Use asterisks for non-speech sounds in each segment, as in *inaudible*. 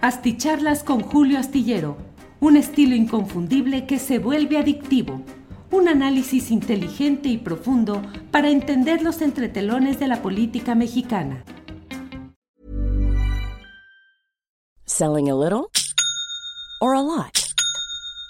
Asticharlas con Julio Astillero, un estilo inconfundible que se vuelve adictivo. Un análisis inteligente y profundo para entender los entretelones de la política mexicana. Selling a little or a lot?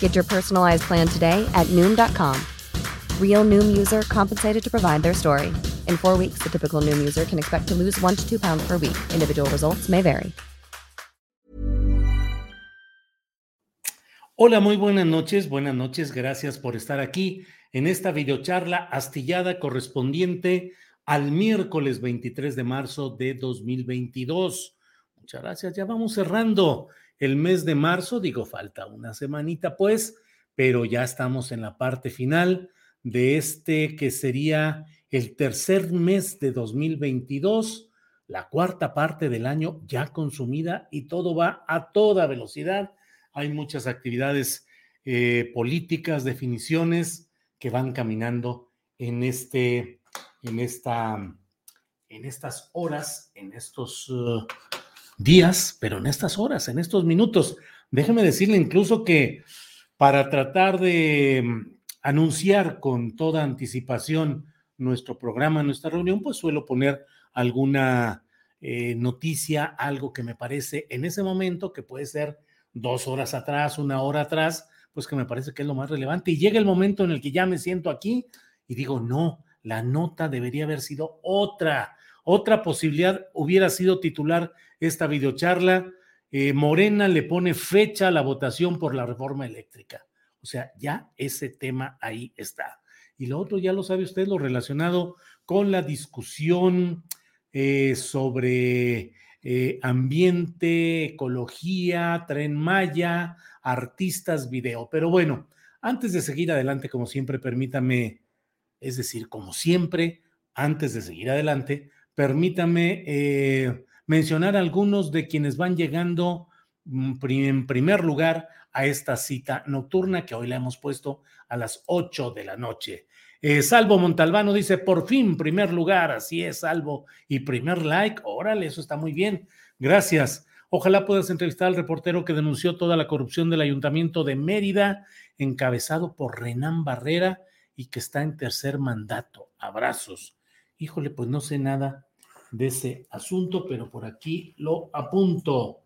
Get your personalized plan today at Noom.com. Real Noom user compensated to provide their story. In four weeks, the typical Noom user can expect to lose one to two pounds per week. Individual results may vary. Hola, muy buenas noches. Buenas noches. Gracias por estar aquí en esta videocharla astillada correspondiente al miércoles 23 de marzo de 2022. Muchas gracias. Ya vamos cerrando el mes de marzo, digo, falta una semanita pues, pero ya estamos en la parte final de este que sería el tercer mes de 2022, la cuarta parte del año ya consumida y todo va a toda velocidad. Hay muchas actividades eh, políticas, definiciones que van caminando en este, en esta, en estas horas, en estos uh, días, pero en estas horas, en estos minutos. Déjeme decirle incluso que para tratar de mm, anunciar con toda anticipación nuestro programa, nuestra reunión, pues suelo poner alguna eh, noticia, algo que me parece en ese momento, que puede ser dos horas atrás, una hora atrás, pues que me parece que es lo más relevante. Y llega el momento en el que ya me siento aquí y digo, no, la nota debería haber sido otra. Otra posibilidad hubiera sido titular esta videocharla. Eh, Morena le pone fecha a la votación por la reforma eléctrica. O sea, ya ese tema ahí está. Y lo otro, ya lo sabe usted, lo relacionado con la discusión eh, sobre eh, ambiente, ecología, tren Maya, artistas, video. Pero bueno, antes de seguir adelante, como siempre, permítame, es decir, como siempre, antes de seguir adelante, permítame mencionar algunos de quienes van llegando mm, en primer lugar a esta cita nocturna que hoy la hemos puesto a las 8 de la noche. Eh, Salvo Montalbano dice, por fin, primer lugar, así es, Salvo, y primer like, órale, eso está muy bien, gracias. Ojalá puedas entrevistar al reportero que denunció toda la corrupción del ayuntamiento de Mérida, encabezado por Renán Barrera y que está en tercer mandato. Abrazos. Híjole, pues no sé nada de ese asunto, pero por aquí lo apunto.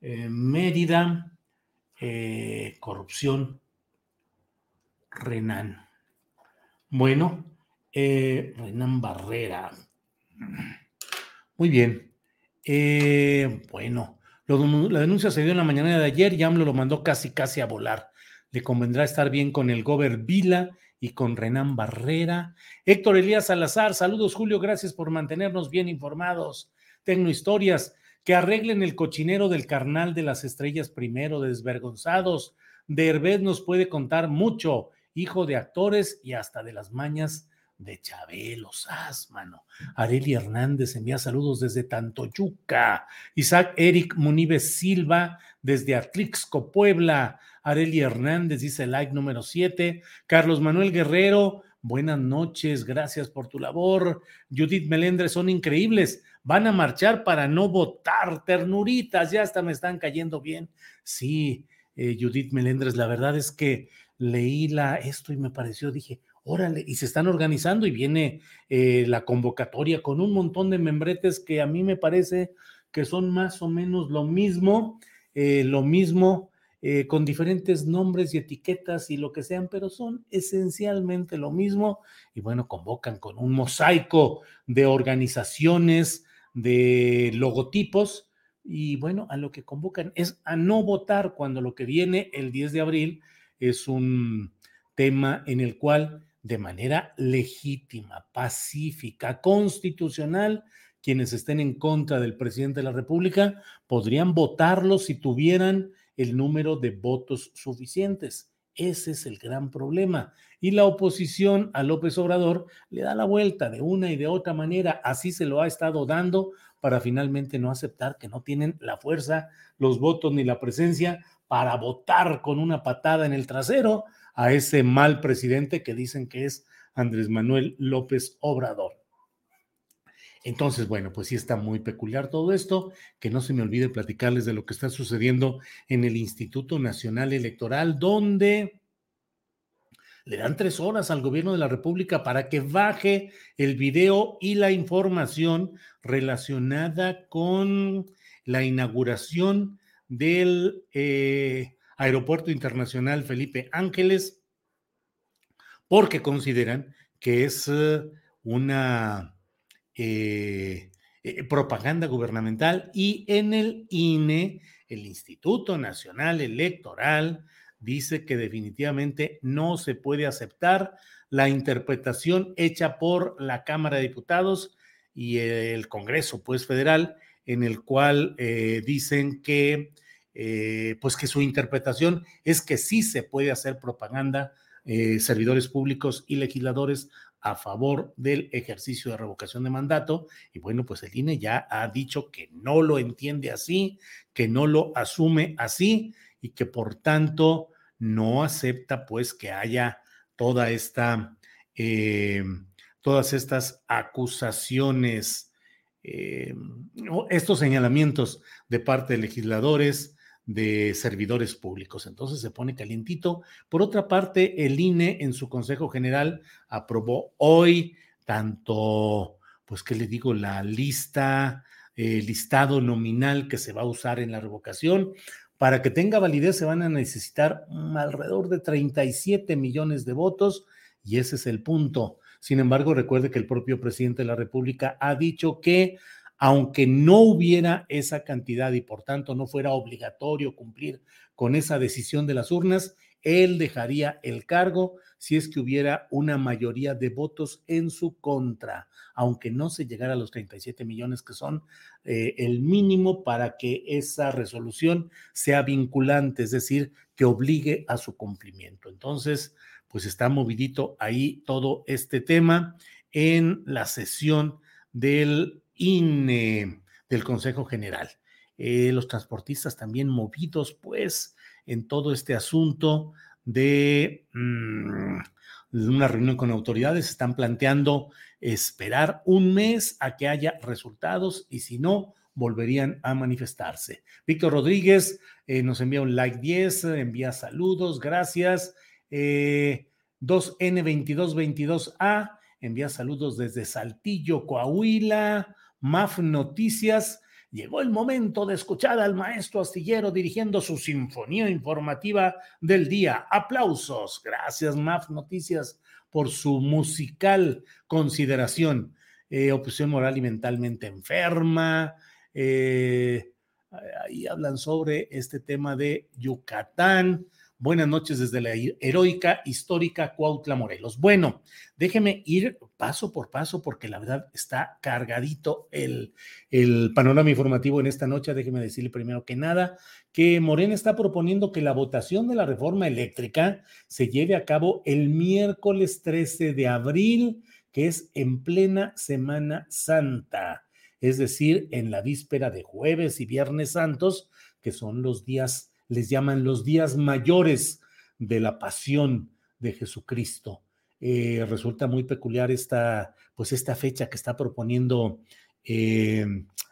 Eh, Mérida, eh, corrupción, Renan. Bueno, eh, Renan Barrera. Muy bien. bueno, la denuncia se dio en la mañana de ayer y AMLO lo mandó casi, casi a volar. Le convendrá estar bien con el Gober Vila y con Renan Barrera. Héctor Elías Salazar, saludos Julio, gracias por mantenernos bien informados. Tecno Historias, que arreglen el cochinero del carnal de las estrellas primero, desvergonzados. De nos puede contar mucho, hijo de actores y hasta de las mañas de Chabelo Sas, mano. Areli Hernández envía saludos desde Tantoyuca. Isaac Eric Munives Silva desde Atlixco, Puebla. Areli Hernández dice like número 7. Carlos Manuel Guerrero, buenas noches, gracias por tu labor. Judith Melendres, son increíbles. Van a marchar para no votar, ternuritas, ya hasta me están cayendo bien. Sí, eh, Judith Melendres, la verdad es que leí la, esto y me pareció, dije, órale, y se están organizando y viene eh, la convocatoria con un montón de membretes que a mí me parece que son más o menos lo mismo, eh, lo mismo eh, con diferentes nombres y etiquetas y lo que sean, pero son esencialmente lo mismo. Y bueno, convocan con un mosaico de organizaciones, de logotipos, y bueno, a lo que convocan es a no votar cuando lo que viene el 10 de abril es un tema en el cual de manera legítima, pacífica, constitucional, quienes estén en contra del presidente de la República podrían votarlo si tuvieran el número de votos suficientes. Ese es el gran problema. Y la oposición a López Obrador le da la vuelta de una y de otra manera. Así se lo ha estado dando para finalmente no aceptar que no tienen la fuerza, los votos ni la presencia para votar con una patada en el trasero a ese mal presidente que dicen que es Andrés Manuel López Obrador. Entonces, bueno, pues sí está muy peculiar todo esto, que no se me olvide platicarles de lo que está sucediendo en el Instituto Nacional Electoral, donde le dan tres horas al gobierno de la República para que baje el video y la información relacionada con la inauguración del eh, Aeropuerto Internacional Felipe Ángeles, porque consideran que es eh, una eh, eh, propaganda gubernamental y en el INE, el Instituto Nacional Electoral, dice que definitivamente no se puede aceptar la interpretación hecha por la Cámara de Diputados y el Congreso, pues federal, en el cual eh, dicen que, pues que su interpretación es que sí se puede hacer propaganda servidores públicos y legisladores a favor del ejercicio de revocación de mandato. Y bueno, pues el INE ya ha dicho que no lo entiende así, que no lo asume así y que por tanto no acepta pues que haya toda esta, eh, todas estas acusaciones, eh, estos señalamientos de parte de legisladores, de servidores públicos. Entonces se pone calientito. Por otra parte, el INE en su Consejo General aprobó hoy tanto, pues, ¿qué le digo? La lista, el listado nominal que se va a usar en la revocación. Para que tenga validez se van a necesitar alrededor de 37 millones de votos y ese es el punto. Sin embargo, recuerde que el propio presidente de la República ha dicho que aunque no hubiera esa cantidad y por tanto no fuera obligatorio cumplir con esa decisión de las urnas, él dejaría el cargo si es que hubiera una mayoría de votos en su contra, aunque no se llegara a los 37 millones que son eh, el mínimo para que esa resolución sea vinculante, es decir, que obligue a su cumplimiento. Entonces, pues está movidito ahí todo este tema en la sesión del INE, del Consejo General. Eh, los transportistas también movidos, pues, en todo este asunto de mm, una reunión con autoridades, están planteando esperar un mes a que haya resultados y si no, volverían a manifestarse. Víctor Rodríguez eh, nos envía un like 10, envía saludos, gracias. 2N2222A eh, envía saludos desde Saltillo, Coahuila. MAF Noticias. Llegó el momento de escuchar al maestro astillero dirigiendo su sinfonía informativa del día. Aplausos. Gracias, MAF Noticias, por su musical consideración. Eh, oposición moral y mentalmente enferma. Eh, ahí hablan sobre este tema de Yucatán. Buenas noches desde la heroica, histórica Cuautla, Morelos. Bueno, déjeme ir paso por paso porque la verdad está cargadito el, el panorama informativo en esta noche. Déjeme decirle primero que nada que Morena está proponiendo que la votación de la reforma eléctrica se lleve a cabo el miércoles 13 de abril, que es en plena Semana Santa, es decir, en la víspera de jueves y viernes santos, que son los días les llaman los días mayores de la pasión de Jesucristo. Eh, resulta muy peculiar esta, pues esta fecha que está proponiendo eh,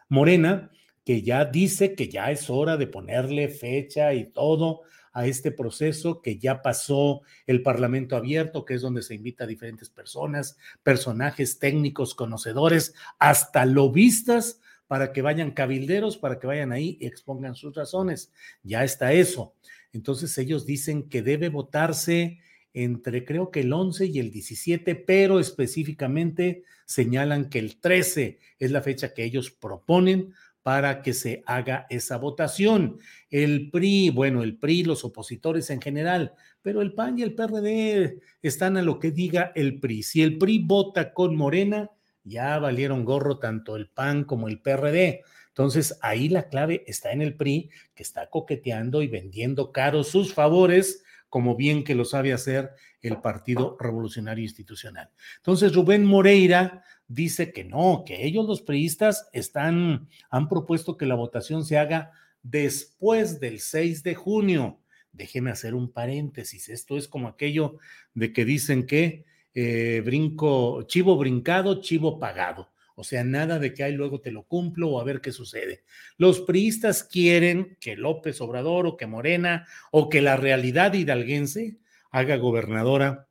Morena, que ya dice que ya es hora de ponerle fecha y todo a este proceso, que ya pasó el Parlamento abierto, que es donde se invita a diferentes personas, personajes técnicos, conocedores, hasta lobistas para que vayan cabilderos, para que vayan ahí y expongan sus razones. Ya está eso. Entonces ellos dicen que debe votarse entre creo que el 11 y el 17, pero específicamente señalan que el 13 es la fecha que ellos proponen para que se haga esa votación. El PRI, bueno, el PRI, los opositores en general, pero el PAN y el PRD están a lo que diga el PRI. Si el PRI vota con Morena, ya valieron gorro tanto el PAN como el PRD. Entonces, ahí la clave está en el PRI, que está coqueteando y vendiendo caros sus favores, como bien que lo sabe hacer el Partido Revolucionario Institucional. Entonces, Rubén Moreira dice que no, que ellos los priistas están, han propuesto que la votación se haga después del 6 de junio. Déjeme hacer un paréntesis. Esto es como aquello de que dicen que eh, brinco, chivo brincado, chivo pagado. O sea, nada de que ahí luego te lo cumplo o a ver qué sucede. Los priistas quieren que López Obrador o que Morena o que la realidad hidalguense haga gobernadora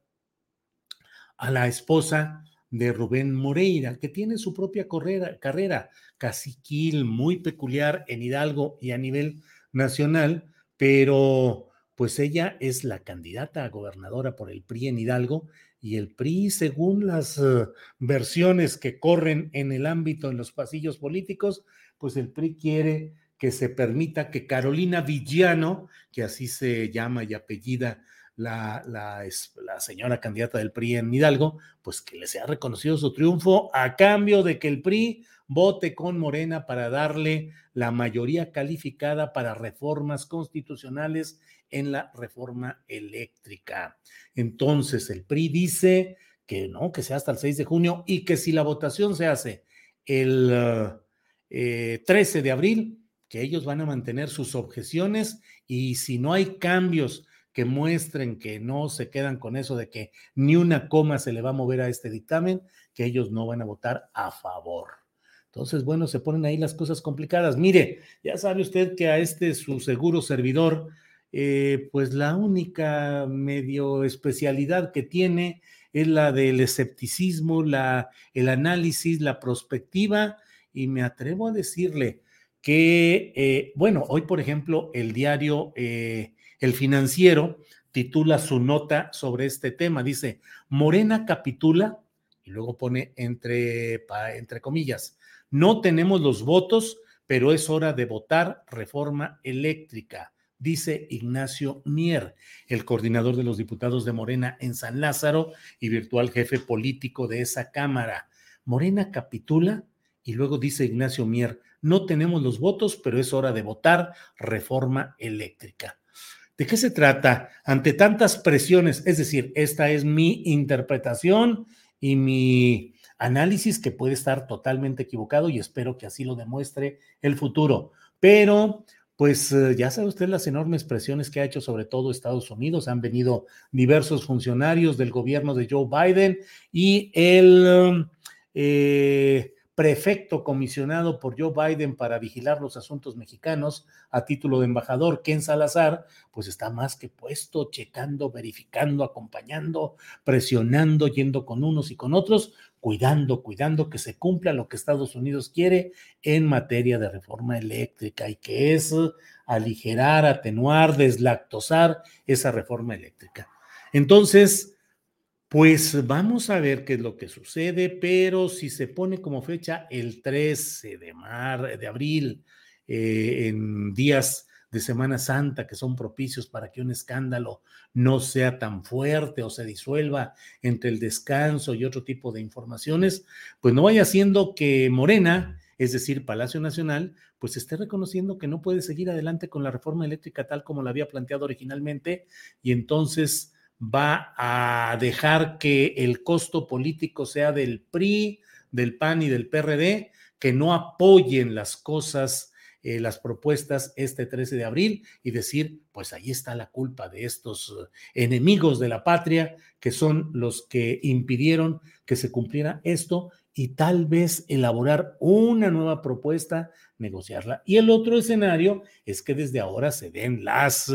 a la esposa de Rubén Moreira, que tiene su propia carrera, carrera caciquil muy peculiar en Hidalgo y a nivel nacional, pero pues ella es la candidata a gobernadora por el PRI en Hidalgo y el PRI, según las eh, versiones que corren en el ámbito, en los pasillos políticos, pues el PRI quiere que se permita que Carolina Villano, que así se llama y apellida la, la, la, señora candidata del PRI en Hidalgo, pues que le sea reconocido su triunfo a cambio de que el PRI vote con Morena para darle la mayoría calificada para reformas constitucionales en la reforma eléctrica. Entonces, el PRI dice que no, que sea hasta el 6 de junio y que si la votación se hace el 13 eh, de abril, que ellos van a mantener sus objeciones y si no hay cambios que muestren que no se quedan con eso de que ni una coma se le va a mover a este dictamen, que ellos no van a votar a favor. Entonces, bueno, se ponen ahí las cosas complicadas. Mire, ya sabe usted que a este su seguro servidor eh, pues la única medio especialidad que tiene es la del escepticismo, la, el análisis, la prospectiva, y me atrevo a decirle que, eh, bueno, hoy por ejemplo el diario eh, El Financiero titula su nota sobre este tema, dice, Morena capitula, y luego pone entre, entre comillas, no tenemos los votos, pero es hora de votar reforma eléctrica dice Ignacio Mier, el coordinador de los diputados de Morena en San Lázaro y virtual jefe político de esa Cámara. Morena capitula y luego dice Ignacio Mier, no tenemos los votos, pero es hora de votar reforma eléctrica. ¿De qué se trata? Ante tantas presiones, es decir, esta es mi interpretación y mi análisis que puede estar totalmente equivocado y espero que así lo demuestre el futuro. Pero pues eh, ya sabe usted las enormes presiones que ha hecho sobre todo Estados Unidos. Han venido diversos funcionarios del gobierno de Joe Biden y el eh, prefecto comisionado por Joe Biden para vigilar los asuntos mexicanos a título de embajador, Ken Salazar, pues está más que puesto, checando, verificando, acompañando, presionando, yendo con unos y con otros, cuidando, cuidando que se cumpla lo que Estados Unidos quiere en materia de reforma eléctrica y que es aligerar, atenuar, deslactosar esa reforma eléctrica. Entonces, pues vamos a ver qué es lo que sucede, pero si se pone como fecha el 13 de, mar, de abril, eh, en días de Semana Santa que son propicios para que un escándalo no sea tan fuerte o se disuelva entre el descanso y otro tipo de informaciones, pues no vaya siendo que Morena, es decir, Palacio Nacional, pues esté reconociendo que no puede seguir adelante con la reforma eléctrica tal como la había planteado originalmente y entonces va a dejar que el costo político sea del PRI, del PAN y del PRD, que no apoyen las cosas, eh, las propuestas este 13 de abril y decir, pues ahí está la culpa de estos eh, enemigos de la patria, que son los que impidieron que se cumpliera esto y tal vez elaborar una nueva propuesta, negociarla. Y el otro escenario es que desde ahora se den las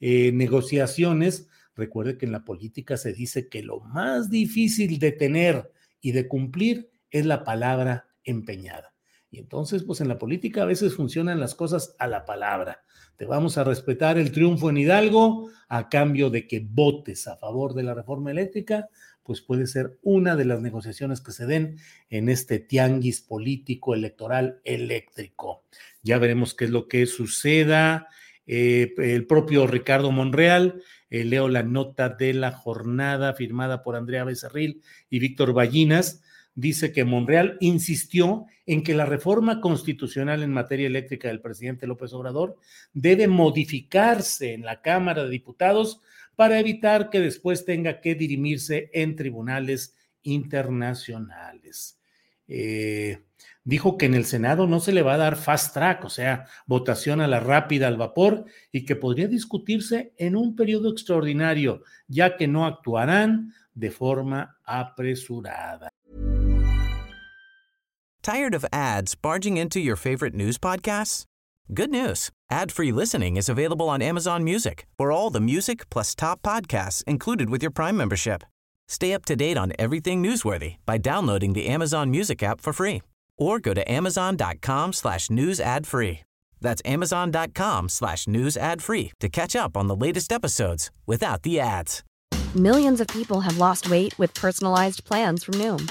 eh, negociaciones Recuerde que en la política se dice que lo más difícil de tener y de cumplir es la palabra empeñada. Y entonces, pues en la política a veces funcionan las cosas a la palabra. Te vamos a respetar el triunfo en Hidalgo a cambio de que votes a favor de la reforma eléctrica, pues puede ser una de las negociaciones que se den en este tianguis político electoral eléctrico. Ya veremos qué es lo que suceda. Eh, el propio Ricardo Monreal, eh, leo la nota de la jornada firmada por Andrea Becerril y Víctor Ballinas, dice que Monreal insistió en que la reforma constitucional en materia eléctrica del presidente López Obrador debe modificarse en la Cámara de Diputados para evitar que después tenga que dirimirse en tribunales internacionales. Eh, dijo que en el Senado no se le va a dar fast track, o sea, votación a la rápida al vapor, y que podría discutirse en un periodo extraordinario, ya que no actuarán de forma apresurada. Tired of ads barging into your favorite news podcasts? Good news. Ad-free listening is available on Amazon Music for all the music plus top podcasts included with your Prime membership. Stay up to date on everything newsworthy by downloading the Amazon Music app for free or go to amazon.com slash news ad free. That's amazon.com slash news ad free to catch up on the latest episodes without the ads. Millions of people have lost weight with personalized plans from Noom,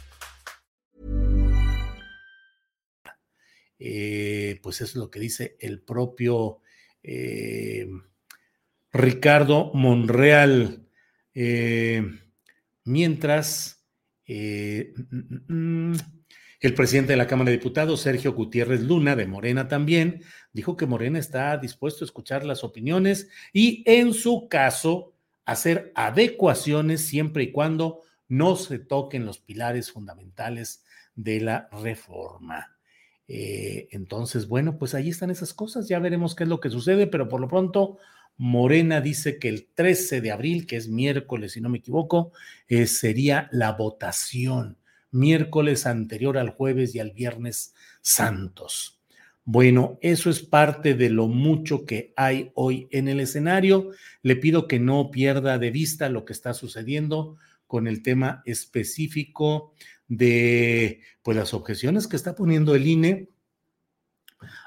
Eh, pues eso es lo que dice el propio eh, Ricardo Monreal. Eh, mientras mm, mm, el presidente de la Cámara de Diputados, Sergio Gutiérrez Luna, de Morena también, dijo que Morena está dispuesto a escuchar las opiniones y en su caso hacer adecuaciones siempre y cuando no se toquen los pilares fundamentales de la reforma. Eh, entonces, bueno, pues ahí están esas cosas, ya veremos qué es lo que sucede, pero por lo pronto Morena dice que el 13 de abril, que es miércoles, si no me equivoco, eh, sería la votación, miércoles anterior al jueves y al viernes santos. Bueno, eso es parte de lo mucho que hay hoy en el escenario. Le pido que no pierda de vista lo que está sucediendo con el tema específico de pues, las objeciones que está poniendo el INE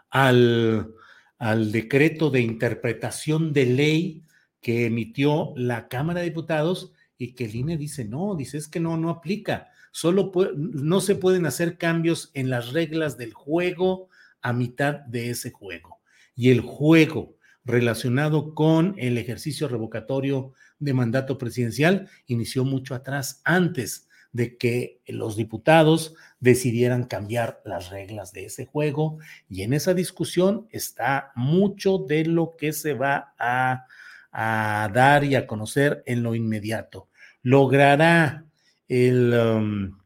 al, al decreto de interpretación de ley que emitió la Cámara de Diputados y que el INE dice, no, dice, es que no, no aplica. Solo no se pueden hacer cambios en las reglas del juego a mitad de ese juego. Y el juego relacionado con el ejercicio revocatorio de mandato presidencial inició mucho atrás, antes de que los diputados decidieran cambiar las reglas de ese juego y en esa discusión está mucho de lo que se va a, dar y a conocer en lo inmediato. ¿Logrará el, um,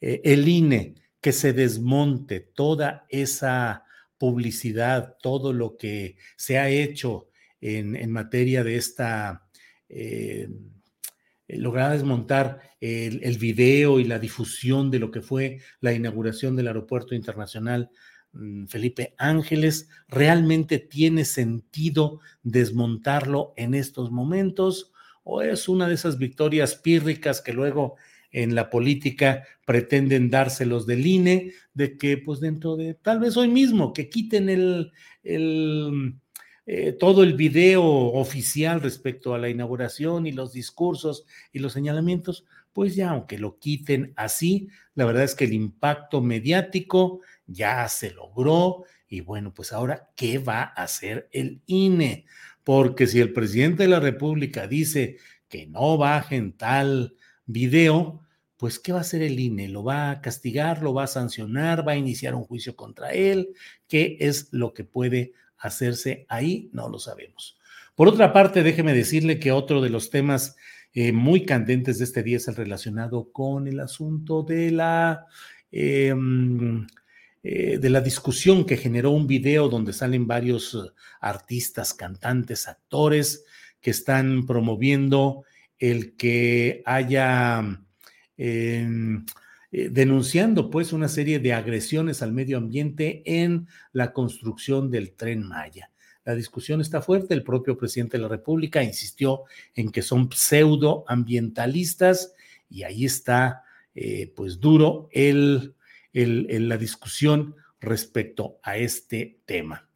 e, el INE que se desmonte toda esa publicidad, todo lo que se ha hecho en, materia de esta... Eh, eh, desmontar el, video y la difusión de lo que fue la inauguración del Aeropuerto Internacional mm, Felipe Ángeles. ¿Realmente tiene sentido desmontarlo en estos momentos? ¿O es una de esas victorias pírricas que luego en la política pretenden dárselos del INE, de que pues dentro de tal vez hoy mismo, que quiten el eh, todo el video oficial respecto a la inauguración y los discursos y los señalamientos, pues ya aunque lo quiten así, la verdad es que el impacto mediático ya se logró y bueno, pues ahora, ¿qué va a hacer el INE? Porque si el presidente de la República dice que no bajen tal video, pues ¿qué va a hacer el INE? ¿Lo va a castigar? ¿Lo va a sancionar? ¿Va a iniciar un juicio contra él? ¿Qué es lo que puede hacerse ahí, no lo sabemos. Por otra parte, déjeme decirle que otro de los temas eh, muy candentes de este día es el relacionado con el asunto de la, em, eh, de la discusión que generó un video donde salen varios eh, artistas, cantantes, actores que están promoviendo el que haya em, eh, denunciando pues una serie de agresiones al medio ambiente en la construcción del tren Maya. La discusión está fuerte. El propio presidente de la República insistió en que son pseudoambientalistas y ahí está pues duro el la discusión respecto a este tema.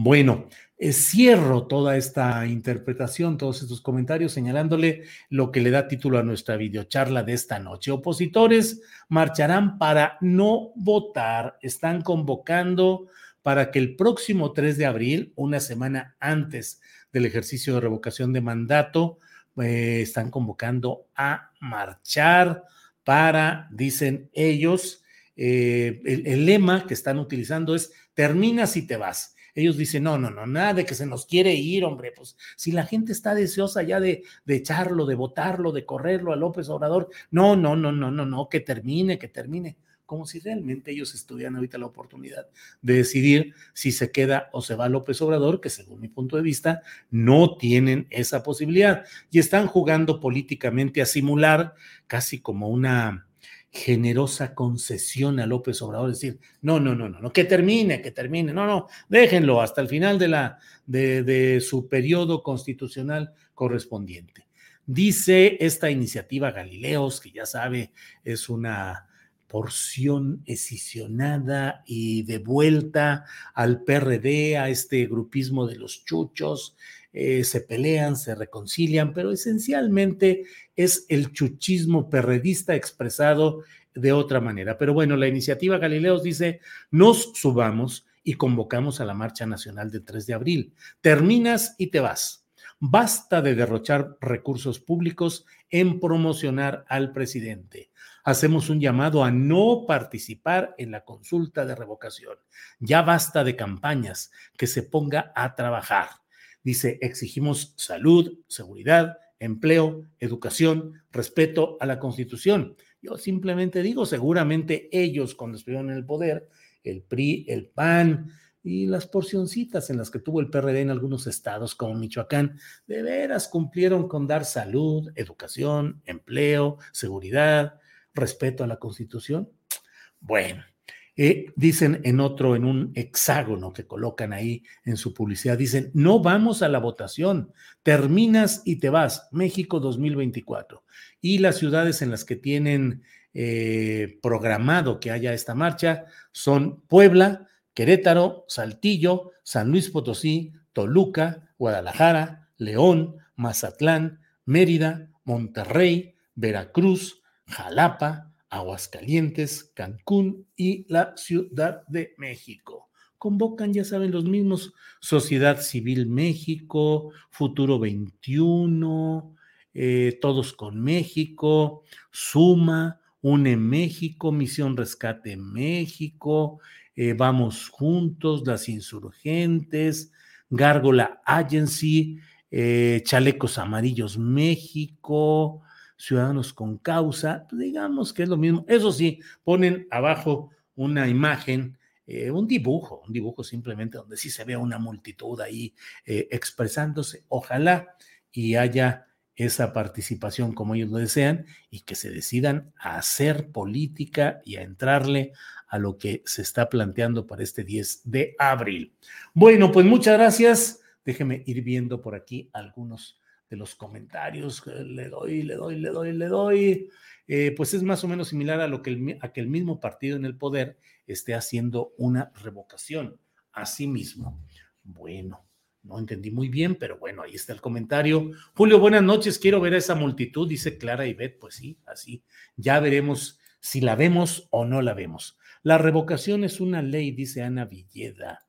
Bueno, eh, cierro toda esta interpretación, todos estos comentarios, señalándole lo que le da título a nuestra videocharla de esta noche. Opositores marcharán para no votar. Están convocando para que el próximo 3 de abril, una semana antes del ejercicio de revocación de mandato, eh, están convocando a marchar para, dicen ellos, eh, el, lema que están utilizando es terminas y te vas. Ellos dicen, no, no, no, nada de que se nos quiere ir, hombre, pues si la gente está deseosa ya de, de echarlo, de votarlo, de correrlo a López Obrador, no, no, no, no, no, no, que termine, que termine como si realmente ellos estuvieran ahorita la oportunidad de decidir si se queda o se va López Obrador, que según mi punto de vista no tienen esa posibilidad. Y están jugando políticamente a simular casi como una generosa concesión a López Obrador, decir, no, no, no, no, no, que termine, que termine, no, no, déjenlo hasta el final de, la, de, su periodo constitucional correspondiente. Dice esta iniciativa Galileos, que ya sabe, es una porción escisionada y de vuelta al PRD, a este grupismo de los chuchos, eh, se pelean, se reconcilian, pero esencialmente es el chuchismo perredista expresado de otra manera. Pero bueno, la iniciativa Galileos dice, nos subamos y convocamos a la Marcha Nacional del 3 de abril. Terminas y te vas. Basta de derrochar recursos públicos en promocionar al presidente. Hacemos un llamado a no participar en la consulta de revocación. Ya basta de campañas, que se ponga a trabajar. Dice, exigimos salud, seguridad, empleo, educación, respeto a la Constitución. Yo simplemente digo, seguramente ellos cuando estuvieron en el poder, el PRI, el PAN y las porcioncitas en las que tuvo el PRD en algunos estados como Michoacán, de veras cumplieron con dar salud, educación, empleo, seguridad, respeto a la Constitución. Bueno, eh, dicen en otro, en un hexágono que colocan ahí en su publicidad, dicen, no vamos a la votación, terminas y te vas, México 2024. Y las ciudades en las que tienen eh, programado que haya esta marcha son Puebla, Querétaro, Saltillo, San Luis Potosí, Toluca, Guadalajara, León, Mazatlán, Mérida, Monterrey, Veracruz, Jalapa, Aguascalientes, Cancún y la Ciudad de México. Convocan, ya saben, los mismos Sociedad Civil México, Futuro 21, eh, Todos con México, Suma, UNE México, Misión Rescate México, eh, Vamos Juntos, Las Insurgentes, Gárgola Agency, eh, Chalecos Amarillos México, Ciudadanos con Causa, pues, digamos que es lo mismo. Eso sí, ponen abajo una imagen, eh, un dibujo, un dibujo simplemente donde sí se ve una multitud ahí eh, expresándose. Ojalá y haya esa participación como ellos lo desean y que se decidan a hacer política y a entrarle a lo que se está planteando para este 10 de abril. Bueno, pues muchas gracias. Déjeme ir viendo por aquí algunos de los comentarios, le doy, le doy, le doy, le doy, eh, pues es más o menos similar a lo que el, a que el mismo partido en el poder esté haciendo una revocación a sí mismo. Bueno, no entendí muy bien, pero bueno, ahí está el comentario. Julio, buenas noches, quiero ver a esa multitud, dice Clara y Beth, pues sí, así, ya veremos si la vemos o no la vemos. La revocación es una ley, dice Ana Villeda.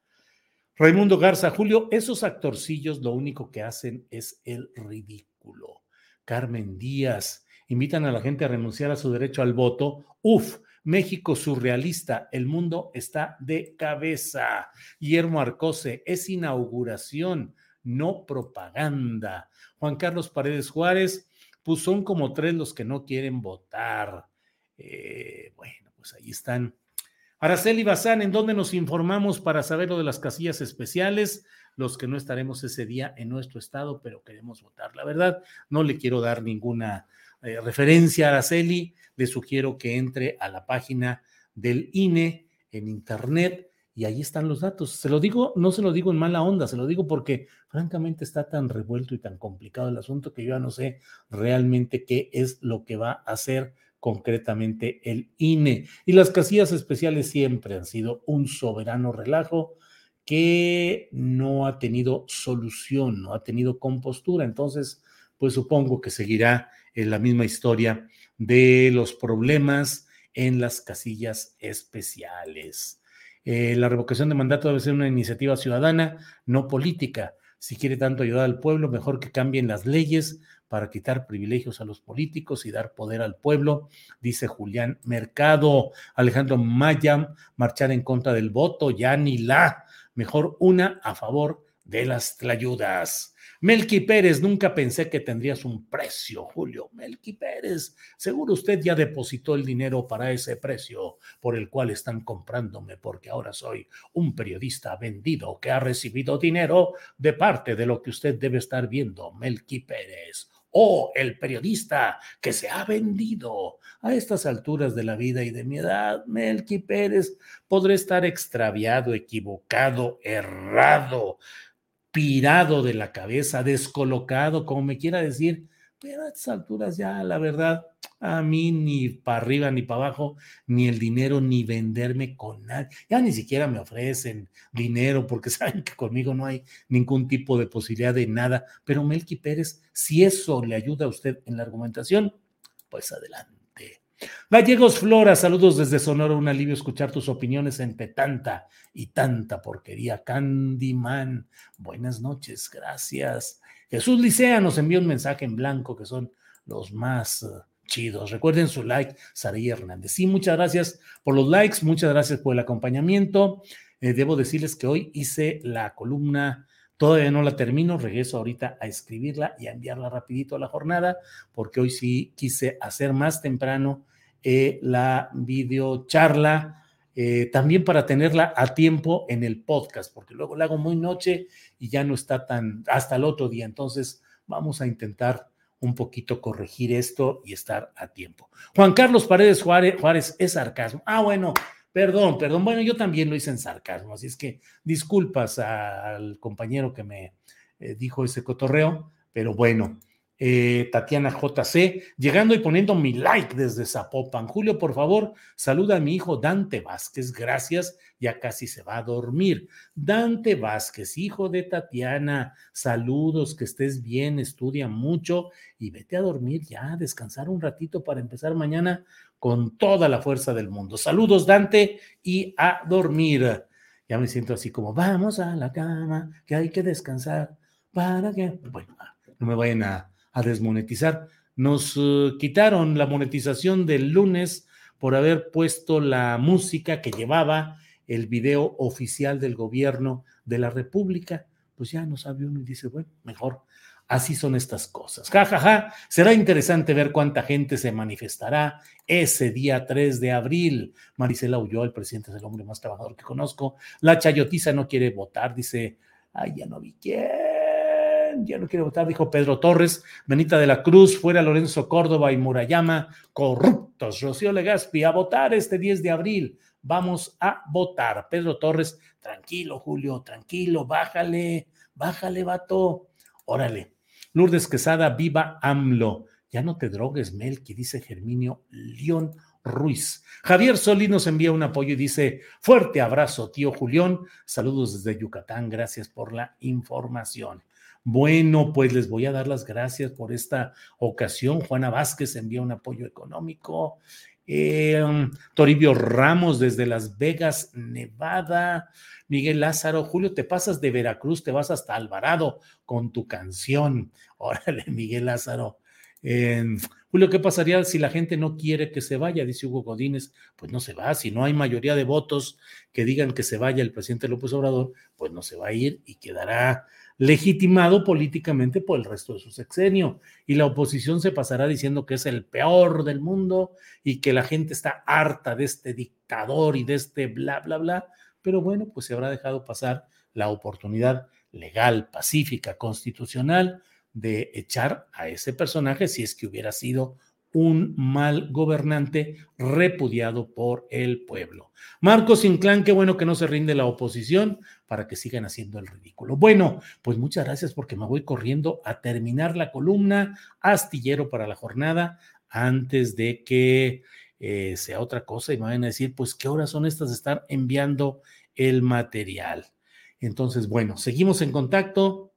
Raimundo Garza, Julio, esos actorcillos lo único que hacen es el ridículo. Carmen Díaz, invitan a la gente a renunciar a su derecho al voto. Uf, México surrealista, el mundo está de cabeza. Guillermo Arcose, es inauguración, no propaganda. Juan Carlos Paredes Juárez, pues son como tres los que no quieren votar. Eh, bueno, pues ahí están Araceli Bazán, ¿en dónde nos informamos para saber lo de las casillas especiales? Los que no estaremos ese día en nuestro estado, pero queremos votar. La verdad, no le quiero dar ninguna eh, referencia a Araceli. Le sugiero que entre a la página del INE en internet y ahí están los datos. Se lo digo, no se lo digo en mala onda, se lo digo porque francamente está tan revuelto y tan complicado el asunto que yo ya no sé realmente qué es lo que va a hacer concretamente el INE. Y las casillas especiales siempre han sido un soberano relajo que no ha tenido solución, no ha tenido compostura. Entonces, pues supongo que seguirá en la misma historia de los problemas en las casillas especiales. Eh, la revocación de mandato debe ser una iniciativa ciudadana, no política. Si quiere tanto ayudar al pueblo, mejor que cambien las leyes para quitar privilegios a los políticos y dar poder al pueblo, dice Julián Mercado. Alejandro Mayam, marchar en contra del voto, ya ni la, mejor una a favor de las tlayudas. Melqui Pérez, nunca pensé que tendrías un precio, Julio. Melqui Pérez, seguro usted ya depositó el dinero para ese precio por el cual están comprándome, porque ahora soy un periodista vendido que ha recibido dinero de parte de lo que usted debe estar viendo, Melqui Pérez. O el periodista que se ha vendido. A estas alturas de la vida y de mi edad, Melqui Pérez podré estar extraviado, equivocado, errado pirado de la cabeza, descolocado, como me quiera decir, pero a estas alturas ya la verdad, a mí ni para arriba ni para abajo, ni el dinero, ni venderme con nadie. Ya ni siquiera me ofrecen dinero porque *laughs* saben que conmigo no hay ningún tipo de posibilidad de nada. Pero Melqui Pérez, si eso le ayuda a usted en la argumentación, pues adelante. Gallegos Flora, saludos desde Sonora, un alivio escuchar tus opiniones entre tanta y tanta porquería. Candyman, buenas noches, gracias. Jesús Licea nos envió un mensaje en blanco que son los más eh, chidos. Recuerden su like, Saray Hernández. Sí, muchas gracias por los likes, muchas gracias por el acompañamiento. Eh, debo decirles que hoy hice la columna Todavía no la termino, regreso ahorita a escribirla y a enviarla rapidito a la jornada, porque hoy sí quise hacer más temprano eh, la videocharla, eh, también para tenerla a tiempo en el podcast, porque luego la hago muy noche y ya no está tan hasta el otro día. Entonces, vamos a intentar un poquito corregir esto y estar a tiempo. Juan Carlos Paredes Juárez, Juárez es sarcasmo. Ah, bueno, Perdón, perdón. Bueno, yo también lo hice en sarcasmo, así es que disculpas al compañero que me eh, dijo ese cotorreo, pero bueno. Eh, Tatiana JC, llegando y poniendo mi like desde Zapopan. Julio, por favor, saluda a mi hijo Dante Vázquez, gracias, ya casi se va a dormir. Dante Vázquez, hijo de Tatiana, saludos, que estés bien, estudia mucho y vete a dormir ya, descansar un ratito para empezar mañana con toda la fuerza del mundo. Saludos, Dante, y a dormir. Ya me siento así como, vamos a la cama, que hay que descansar para que, bueno, no me vayan a, desmonetizar. Nos eh, quitaron la monetización del lunes por haber puesto la música que llevaba el video oficial del gobierno de la República. Pues ya no sabe uno y dice, bueno, mejor Así son estas cosas. Ja, ja, ja. Será interesante ver cuánta gente se manifestará ese día 3 de abril. Marisela huyó, el presidente es el hombre más trabajador que conozco. La chayotiza no quiere votar, dice, ay, ya no vi quién, ya no quiere votar, dijo Pedro Torres. Benita de la Cruz, fuera Lorenzo Córdoba y Murayama, corruptos. Rocío Legaspi, a votar este 10 de abril. Vamos a votar. Pedro Torres, tranquilo, Julio, tranquilo, bájale, bájale, vato. Órale. Lourdes Quesada, viva AMLO. Ya no te drogues, Melqui, dice Germinio León Ruiz. Javier Solí nos envía un apoyo y dice: Fuerte abrazo, tío Julián. Saludos desde Yucatán. Gracias por la información. Bueno, pues les voy a dar las gracias por esta ocasión. Juana Vázquez envía un apoyo económico. Eh, Toribio Ramos desde Las Vegas, Nevada. Miguel Lázaro, Julio, te pasas de Veracruz, te vas hasta Alvarado con tu canción. *laughs* Órale, Miguel Lázaro. Julio, ¿qué pasaría si la gente no quiere que se vaya? Dice Hugo Godínez. Pues no se va. Si no hay mayoría de votos que digan que se vaya el presidente López Obrador, pues no se va a ir y quedará legitimado políticamente por el resto de su sexenio. Y la oposición se pasará diciendo que es el peor del mundo y que la gente está harta de este dictador y de este bla, bla, bla. Pero bueno, pues se habrá dejado pasar la oportunidad legal, pacífica, constitucional de echar a ese personaje si es que hubiera sido un mal gobernante repudiado por el pueblo. Marcos Inclán, qué bueno que no se rinde la oposición para que sigan haciendo el ridículo. Bueno, pues muchas gracias porque me voy corriendo a terminar la columna astillero para la jornada antes de que eh, sea otra cosa y me vayan a decir, pues, ¿qué horas son estas de estar enviando el material? Entonces, bueno, seguimos en contacto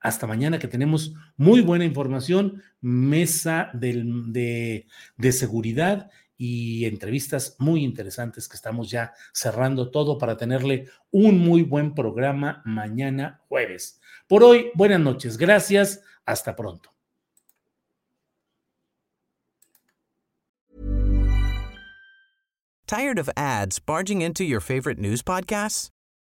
hasta mañana que tenemos muy buena información, mesa de, de, seguridad y entrevistas muy interesantes que estamos ya cerrando todo para tenerle un muy buen programa mañana jueves. Por hoy, buenas noches, gracias, hasta pronto. Tired of ads barging into your favorite news podcasts?